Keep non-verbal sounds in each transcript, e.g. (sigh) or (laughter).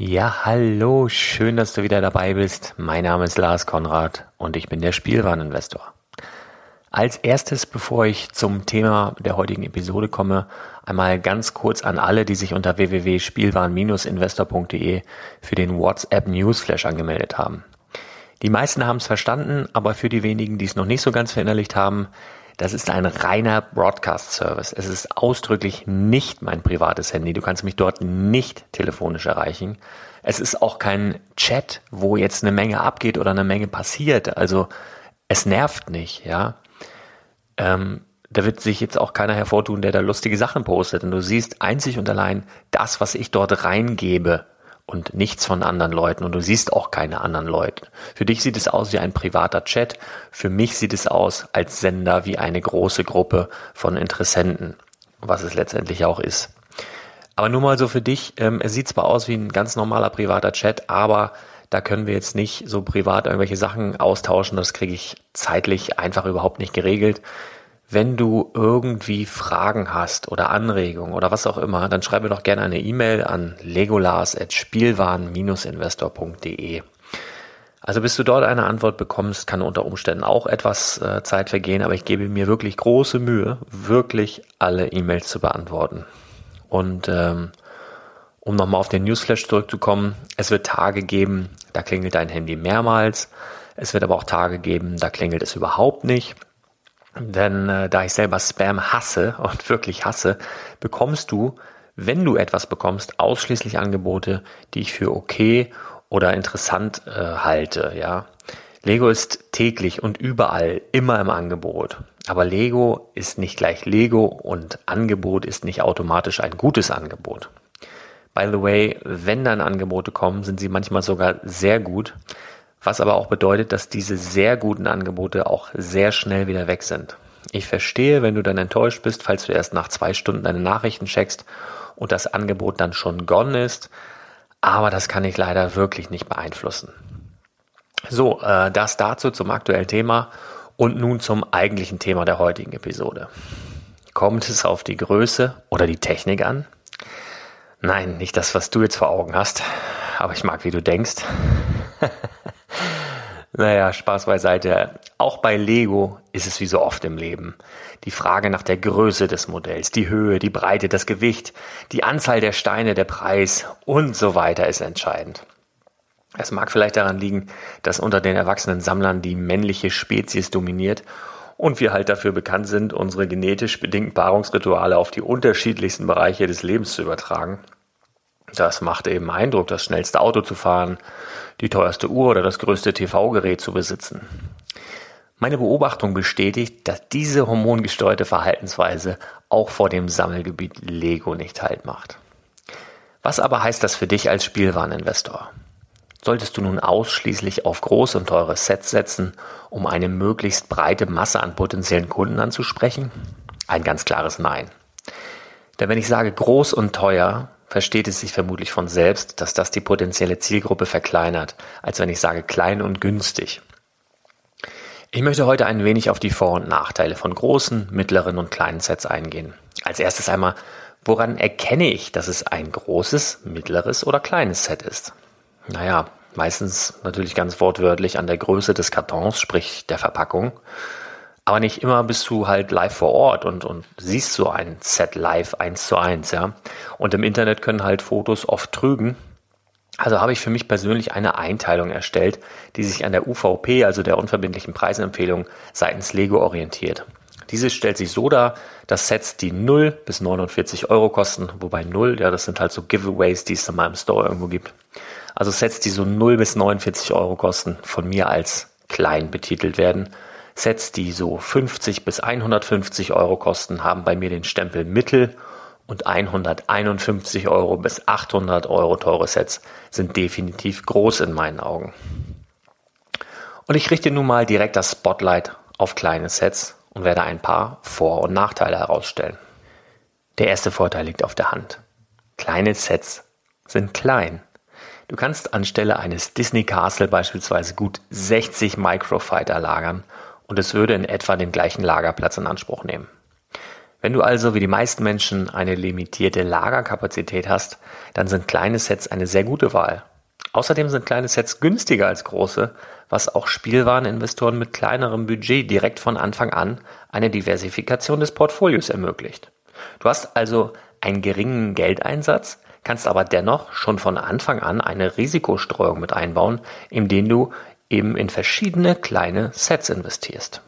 Ja, hallo, schön, dass du wieder dabei bist. Mein Name ist Lars Konrad und ich bin der Spielwareninvestor. Als erstes, bevor ich zum Thema der heutigen Episode komme, einmal ganz kurz an alle, die sich unter www.spielwaren-investor.de für den WhatsApp Newsflash angemeldet haben. Die meisten haben es verstanden, aber für die wenigen, die es noch nicht so ganz verinnerlicht haben, das ist ein reiner Broadcast-Service. Es ist ausdrücklich nicht mein privates Handy. Du kannst mich dort nicht telefonisch erreichen. Es ist auch kein Chat, wo jetzt eine Menge abgeht oder eine Menge passiert. Also es nervt nicht, ja. Ähm, da wird sich jetzt auch keiner hervortun, der da lustige Sachen postet. Und du siehst einzig und allein das, was ich dort reingebe, und nichts von anderen Leuten und du siehst auch keine anderen Leute. Für dich sieht es aus wie ein privater Chat, für mich sieht es aus als Sender wie eine große Gruppe von Interessenten, was es letztendlich auch ist. Aber nur mal so für dich, ähm, es sieht zwar aus wie ein ganz normaler privater Chat, aber da können wir jetzt nicht so privat irgendwelche Sachen austauschen, das kriege ich zeitlich einfach überhaupt nicht geregelt. Wenn du irgendwie Fragen hast oder Anregungen oder was auch immer, dann schreibe doch gerne eine E-Mail an legolas.spielwaren-investor.de. Also bis du dort eine Antwort bekommst, kann unter Umständen auch etwas äh, Zeit vergehen, aber ich gebe mir wirklich große Mühe, wirklich alle E-Mails zu beantworten. Und ähm, um nochmal auf den Newsflash zurückzukommen, es wird Tage geben, da klingelt dein Handy mehrmals, Es wird aber auch Tage geben, da klingelt es überhaupt nicht. Denn äh, da ich selber Spam hasse (laughs) und wirklich hasse, bekommst du, wenn du etwas bekommst, ausschließlich Angebote, die ich für okay oder interessant äh, halte. Ja, Lego ist täglich und überall immer im Angebot. Aber Lego ist nicht gleich Lego und Angebot ist nicht automatisch ein gutes Angebot. By the way, wenn dann Angebote kommen, sind sie manchmal sogar sehr gut, was aber auch bedeutet, dass diese sehr guten Angebote auch sehr schnell wieder weg sind. Ich verstehe, wenn du dann enttäuscht bist, falls du erst nach zwei Stunden deine Nachrichten checkst und das Angebot dann schon gone ist, aber das kann ich leider wirklich nicht beeinflussen. So, äh, das dazu zum aktuellen Thema und nun zum eigentlichen Thema der heutigen Episode. Kommt es auf die Größe oder die Technik an? Nein, nicht das, was du jetzt vor Augen hast, aber ich mag, wie du denkst. (laughs) naja, Spaß beiseite. Auch bei Lego ist es wie so oft im Leben. Die Frage nach der Größe des Modells, die Höhe, die Breite, das Gewicht, die Anzahl der Steine, der Preis und so weiter ist entscheidend. Es mag vielleicht daran liegen, dass unter den erwachsenen Sammlern die männliche Spezies dominiert und wir halt dafür bekannt sind, unsere genetisch bedingten Paarungsrituale auf die unterschiedlichsten Bereiche des Lebens zu übertragen. Das macht eben Eindruck, das schnellste Auto zu fahren, die teuerste Uhr oder das größte TV-Gerät zu besitzen. Meine Beobachtung bestätigt, dass diese hormongesteuerte Verhaltensweise auch vor dem Sammelgebiet Lego nicht halt macht. Was aber heißt das für dich als Spielwareninvestor? Solltest du nun ausschließlich auf große und teure Sets setzen, um eine möglichst breite Masse an potenziellen Kunden anzusprechen? Ein ganz klares Nein. Denn wenn ich sage groß und teuer, versteht es sich vermutlich von selbst, dass das die potenzielle Zielgruppe verkleinert, als wenn ich sage klein und günstig. Ich möchte heute ein wenig auf die Vor- und Nachteile von großen, mittleren und kleinen Sets eingehen. Als erstes einmal, woran erkenne ich, dass es ein großes, mittleres oder kleines Set ist? Naja, meistens natürlich ganz wortwörtlich an der Größe des Kartons, sprich der Verpackung. Aber nicht immer bist du halt live vor Ort und, und siehst so ein Set live eins zu eins, ja. Und im Internet können halt Fotos oft trügen. Also habe ich für mich persönlich eine Einteilung erstellt, die sich an der UVP, also der unverbindlichen Preisempfehlung seitens Lego orientiert. Diese stellt sich so dar, dass Sets, die 0 bis 49 Euro kosten, wobei 0, ja, das sind halt so Giveaways, die es mal im Store irgendwo gibt, also Sets, die so 0 bis 49 Euro kosten, von mir als klein betitelt werden. Sets, die so 50 bis 150 Euro kosten, haben bei mir den Stempel Mittel und 151 Euro bis 800 Euro teure Sets sind definitiv groß in meinen Augen. Und ich richte nun mal direkt das Spotlight auf kleine Sets und werde ein paar Vor- und Nachteile herausstellen. Der erste Vorteil liegt auf der Hand. Kleine Sets sind klein. Du kannst anstelle eines Disney Castle beispielsweise gut 60 Microfighter lagern und es würde in etwa den gleichen Lagerplatz in Anspruch nehmen. Wenn du also wie die meisten Menschen eine limitierte Lagerkapazität hast, dann sind kleine Sets eine sehr gute Wahl. Außerdem sind kleine Sets günstiger als große, was auch Spielwareninvestoren mit kleinerem Budget direkt von Anfang an eine Diversifikation des Portfolios ermöglicht. Du hast also einen geringen Geldeinsatz, kannst aber dennoch schon von Anfang an eine Risikostreuung mit einbauen, indem du eben in verschiedene kleine Sets investierst.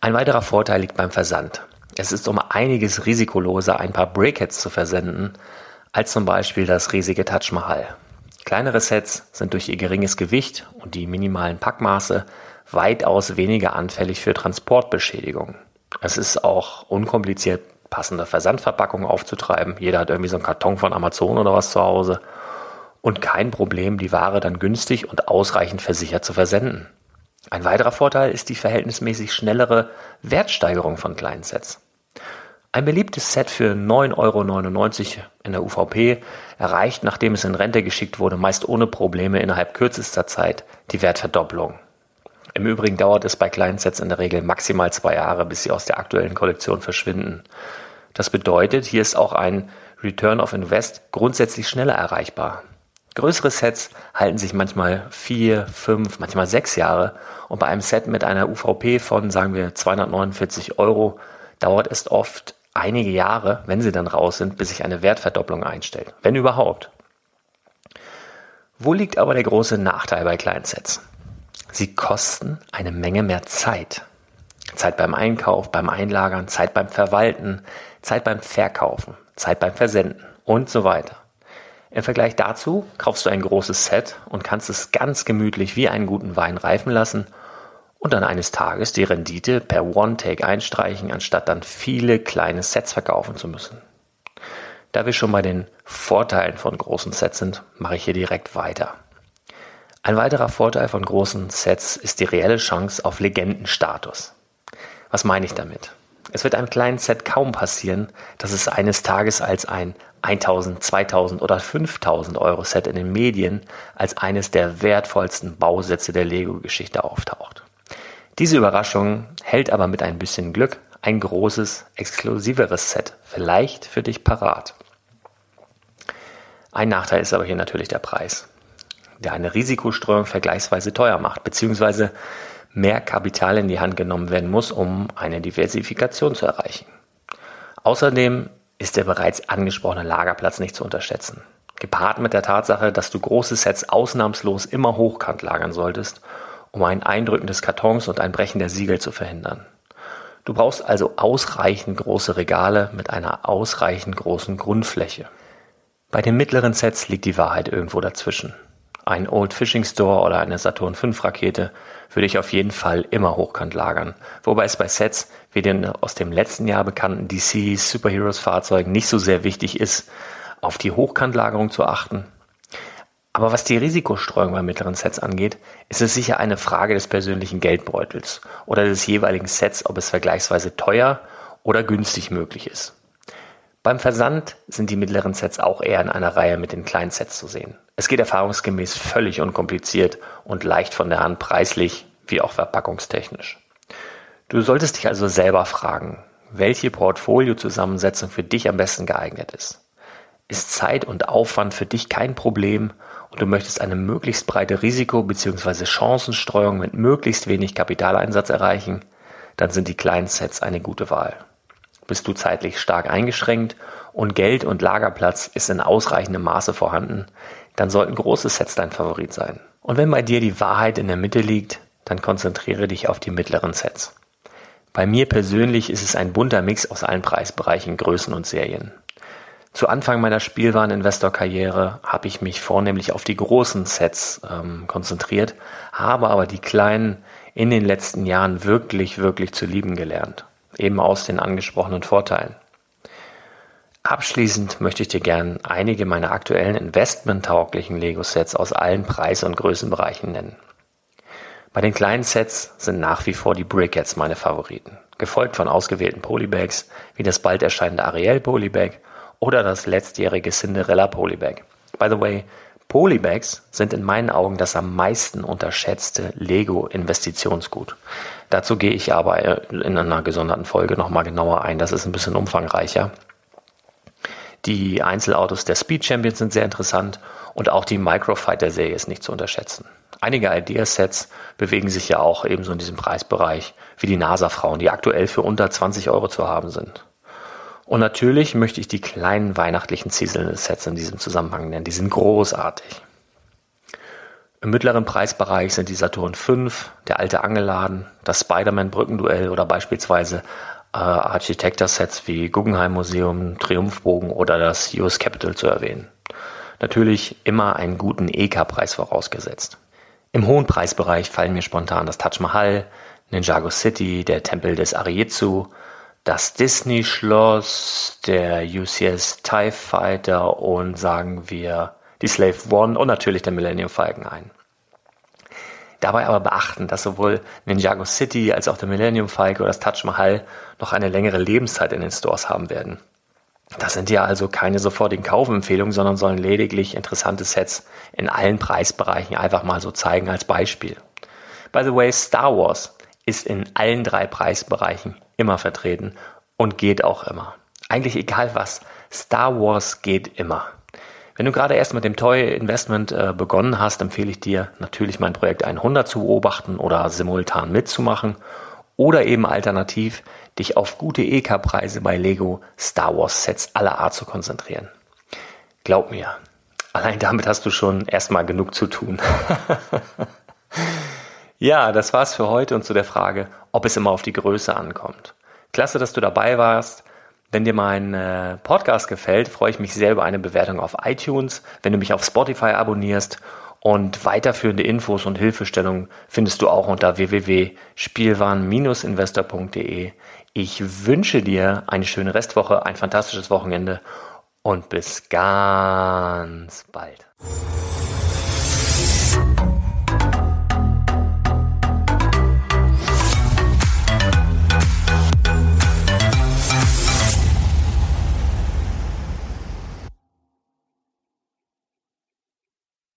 Ein weiterer Vorteil liegt beim Versand. Es ist um einiges risikoloser, ein paar Breakheads zu versenden, als zum Beispiel das riesige Taj Mahal. Kleinere Sets sind durch ihr geringes Gewicht und die minimalen Packmaße weitaus weniger anfällig für Transportbeschädigungen. Es ist auch unkompliziert passende Versandverpackungen aufzutreiben. Jeder hat irgendwie so einen Karton von Amazon oder was zu Hause. Und kein Problem, die Ware dann günstig und ausreichend versichert zu versenden. Ein weiterer Vorteil ist die verhältnismäßig schnellere Wertsteigerung von kleinen Sets. Ein beliebtes Set für 9,99 Euro in der UVP erreicht, nachdem es in Rente geschickt wurde, meist ohne Probleme innerhalb kürzester Zeit die Wertverdoppelung. Im Übrigen dauert es bei kleinen Sets in der Regel maximal zwei Jahre, bis sie aus der aktuellen Kollektion verschwinden. Das bedeutet, hier ist auch ein Return of Invest grundsätzlich schneller erreichbar. Größere Sets halten sich manchmal vier, fünf, manchmal sechs Jahre und bei einem Set mit einer UVP von, sagen wir, 249 Euro dauert es oft einige Jahre, wenn sie dann raus sind, bis sich eine Wertverdopplung einstellt. Wenn überhaupt. Wo liegt aber der große Nachteil bei kleinen Sets? Sie kosten eine Menge mehr Zeit. Zeit beim Einkauf, beim Einlagern, Zeit beim Verwalten, Zeit beim Verkaufen, Zeit beim Versenden und so weiter. Im Vergleich dazu kaufst du ein großes Set und kannst es ganz gemütlich wie einen guten Wein reifen lassen und dann eines Tages die Rendite per One-Take einstreichen, anstatt dann viele kleine Sets verkaufen zu müssen. Da wir schon bei den Vorteilen von großen Sets sind, mache ich hier direkt weiter. Ein weiterer Vorteil von großen Sets ist die reelle Chance auf Legendenstatus. Was meine ich damit? Es wird einem kleinen Set kaum passieren, dass es eines Tages als ein 1000, 2000 oder 5000 Euro Set in den Medien als eines der wertvollsten Bausätze der Lego-Geschichte auftaucht. Diese Überraschung hält aber mit ein bisschen Glück ein großes, exklusiveres Set vielleicht für dich parat. Ein Nachteil ist aber hier natürlich der Preis, der eine Risikostreuung vergleichsweise teuer macht, beziehungsweise mehr Kapital in die Hand genommen werden muss, um eine Diversifikation zu erreichen. Außerdem ist der bereits angesprochene Lagerplatz nicht zu unterschätzen. Gepaart mit der Tatsache, dass du große Sets ausnahmslos immer hochkant lagern solltest, um ein Eindrücken des Kartons und ein Brechen der Siegel zu verhindern. Du brauchst also ausreichend große Regale mit einer ausreichend großen Grundfläche. Bei den mittleren Sets liegt die Wahrheit irgendwo dazwischen. Ein Old Fishing Store oder eine Saturn V Rakete würde ich auf jeden Fall immer hochkant lagern. Wobei es bei Sets wie den aus dem letzten Jahr bekannten DC Superheroes Fahrzeugen nicht so sehr wichtig ist, auf die Hochkantlagerung zu achten. Aber was die Risikostreuung bei mittleren Sets angeht, ist es sicher eine Frage des persönlichen Geldbeutels oder des jeweiligen Sets, ob es vergleichsweise teuer oder günstig möglich ist. Beim Versand sind die mittleren Sets auch eher in einer Reihe mit den kleinen Sets zu sehen. Es geht erfahrungsgemäß völlig unkompliziert und leicht von der Hand preislich wie auch verpackungstechnisch. Du solltest dich also selber fragen, welche Portfoliozusammensetzung für dich am besten geeignet ist. Ist Zeit und Aufwand für dich kein Problem und du möchtest eine möglichst breite Risiko- bzw. Chancenstreuung mit möglichst wenig Kapitaleinsatz erreichen, dann sind die kleinen Sets eine gute Wahl bist du zeitlich stark eingeschränkt und Geld und Lagerplatz ist in ausreichendem Maße vorhanden, dann sollten große Sets dein Favorit sein. Und wenn bei dir die Wahrheit in der Mitte liegt, dann konzentriere dich auf die mittleren Sets. Bei mir persönlich ist es ein bunter Mix aus allen Preisbereichen, Größen und Serien. Zu Anfang meiner Spielwareninvestor-Karriere habe ich mich vornehmlich auf die großen Sets ähm, konzentriert, habe aber die kleinen in den letzten Jahren wirklich, wirklich zu lieben gelernt eben aus den angesprochenen Vorteilen. Abschließend möchte ich dir gern einige meiner aktuellen investmenttauglichen Lego-Sets aus allen Preis- und Größenbereichen nennen. Bei den kleinen Sets sind nach wie vor die Brickheads meine Favoriten, gefolgt von ausgewählten Polybags wie das bald erscheinende Ariel Polybag oder das letztjährige Cinderella Polybag. By the way, Polybags sind in meinen Augen das am meisten unterschätzte Lego-Investitionsgut. Dazu gehe ich aber in einer gesonderten Folge nochmal genauer ein. Das ist ein bisschen umfangreicher. Die Einzelautos der Speed Champions sind sehr interessant und auch die Microfighter-Serie ist nicht zu unterschätzen. Einige Ideasets bewegen sich ja auch ebenso in diesem Preisbereich wie die NASA-Frauen, die aktuell für unter 20 Euro zu haben sind. Und natürlich möchte ich die kleinen weihnachtlichen zieselnden Sets in diesem Zusammenhang nennen. Die sind großartig. Im mittleren Preisbereich sind die Saturn V, der alte Angelladen, das Spider-Man Brückenduell oder beispielsweise äh, Architector-Sets wie Guggenheim Museum, Triumphbogen oder das US Capitol zu erwähnen. Natürlich immer einen guten EK-Preis vorausgesetzt. Im hohen Preisbereich fallen mir spontan das Taj Mahal, Ninjago City, der Tempel des Ariezu, das Disney-Schloss, der UCS TIE Fighter und sagen wir die Slave One und natürlich der Millennium Falcon ein. Dabei aber beachten, dass sowohl Ninjago City als auch der Millennium Falcon oder das Taj Mahal noch eine längere Lebenszeit in den Stores haben werden. Das sind ja also keine sofortigen Kaufempfehlungen, sondern sollen lediglich interessante Sets in allen Preisbereichen einfach mal so zeigen als Beispiel. By the way, Star Wars ist in allen drei Preisbereichen immer vertreten und geht auch immer. Eigentlich egal was. Star Wars geht immer. Wenn du gerade erst mit dem Toy Investment äh, begonnen hast, empfehle ich dir natürlich mein Projekt 100 zu beobachten oder simultan mitzumachen oder eben alternativ dich auf gute EK-Preise bei Lego Star Wars Sets aller Art zu konzentrieren. Glaub mir, allein damit hast du schon erstmal genug zu tun. (laughs) Ja, das war's für heute und zu der Frage, ob es immer auf die Größe ankommt. Klasse, dass du dabei warst. Wenn dir mein äh, Podcast gefällt, freue ich mich sehr über eine Bewertung auf iTunes, wenn du mich auf Spotify abonnierst und weiterführende Infos und Hilfestellungen findest du auch unter www.spielwaren-investor.de. Ich wünsche dir eine schöne Restwoche, ein fantastisches Wochenende und bis ganz bald.